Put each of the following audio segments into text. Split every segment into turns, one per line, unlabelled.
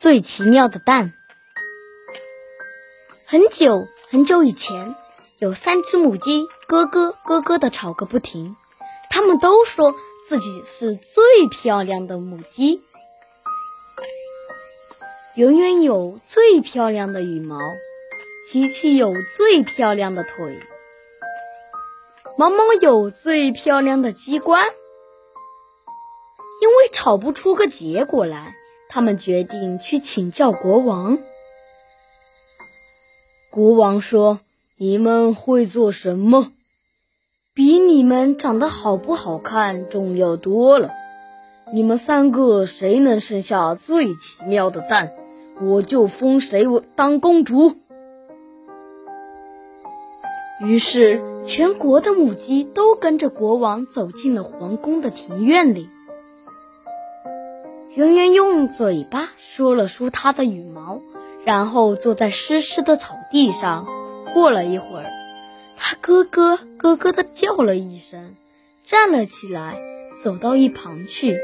最奇妙的蛋。很久很久以前，有三只母鸡咯咯咯咯的吵个不停，它们都说自己是最漂亮的母鸡。圆圆有最漂亮的羽毛，琪琪有最漂亮的腿，毛毛有最漂亮的鸡冠。因为吵不出个结果来，他们决定去请教国王。国王说：“你们会做什么？比你们长得好不好看重要多了。你们三个谁能生下最奇妙的蛋，我就封谁当公主。”于是，全国的母鸡都跟着国王走进了皇宫的庭院里。圆圆用嘴巴梳了梳它的羽毛，然后坐在湿湿的草地上。过了一会儿，它咯咯咯咯地叫了一声，站了起来，走到一旁去。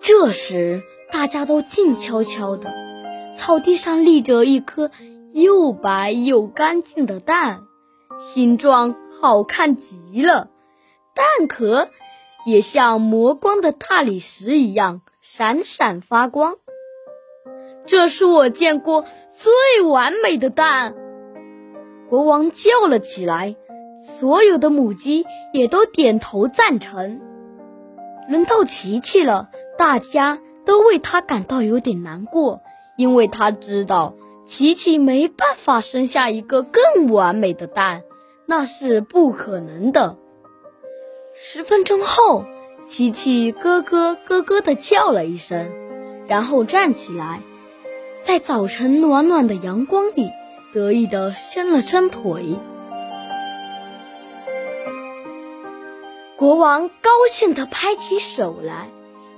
这时，大家都静悄悄的。草地上立着一颗又白又干净的蛋，形状好看极了，蛋壳。也像磨光的大理石一样闪闪发光。这是我见过最完美的蛋！国王叫了起来，所有的母鸡也都点头赞成。轮到琪琪了，大家都为他感到有点难过，因为他知道琪琪没办法生下一个更完美的蛋，那是不可能的。十分钟后，琪琪咯咯咯咯地叫了一声，然后站起来，在早晨暖暖的阳光里得意地伸了伸腿。国王高兴地拍起手来，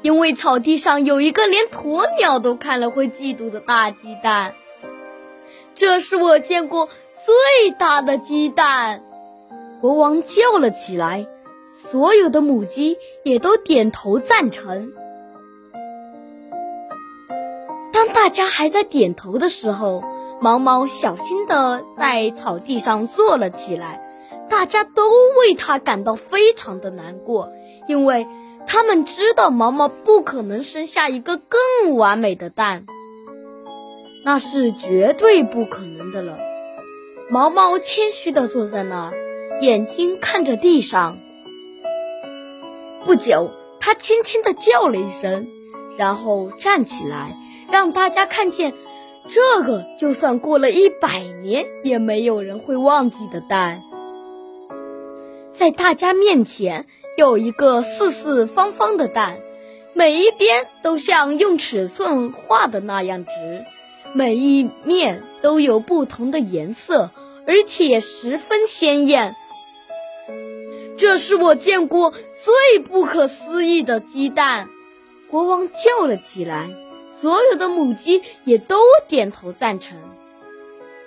因为草地上有一个连鸵鸟都看了会嫉妒的大鸡蛋。这是我见过最大的鸡蛋！国王叫了起来。所有的母鸡也都点头赞成。当大家还在点头的时候，毛毛小心地在草地上坐了起来。大家都为他感到非常的难过，因为他们知道毛毛不可能生下一个更完美的蛋，那是绝对不可能的了。毛毛谦虚地坐在那儿，眼睛看着地上。不久，他轻轻地叫了一声，然后站起来，让大家看见这个就算过了一百年也没有人会忘记的蛋。在大家面前有一个四四方方的蛋，每一边都像用尺寸画的那样直，每一面都有不同的颜色，而且十分鲜艳。这是我见过最不可思议的鸡蛋，国王叫了起来。所有的母鸡也都点头赞成。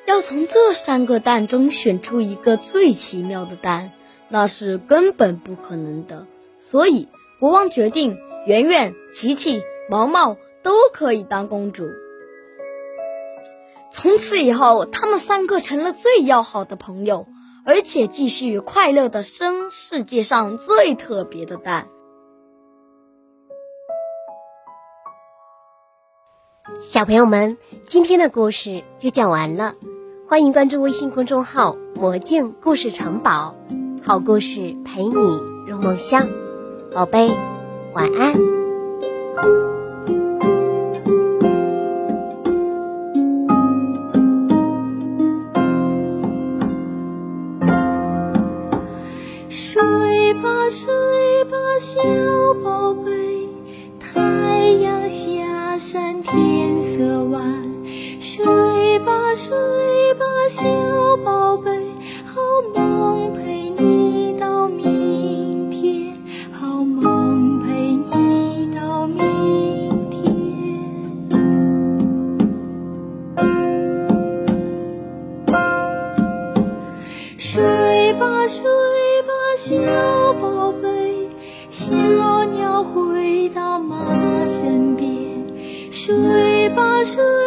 要从这三个蛋中选出一个最奇妙的蛋，那是根本不可能的。所以，国王决定，圆圆、琪琪、毛毛都可以当公主。从此以后，他们三个成了最要好的朋友。而且继续快乐的生世界上最特别的蛋。
小朋友们，今天的故事就讲完了，欢迎关注微信公众号“魔镜故事城堡”，好故事陪你入梦乡，宝贝，晚安。
小宝贝，太阳下山天色晚，睡吧睡吧小宝贝。是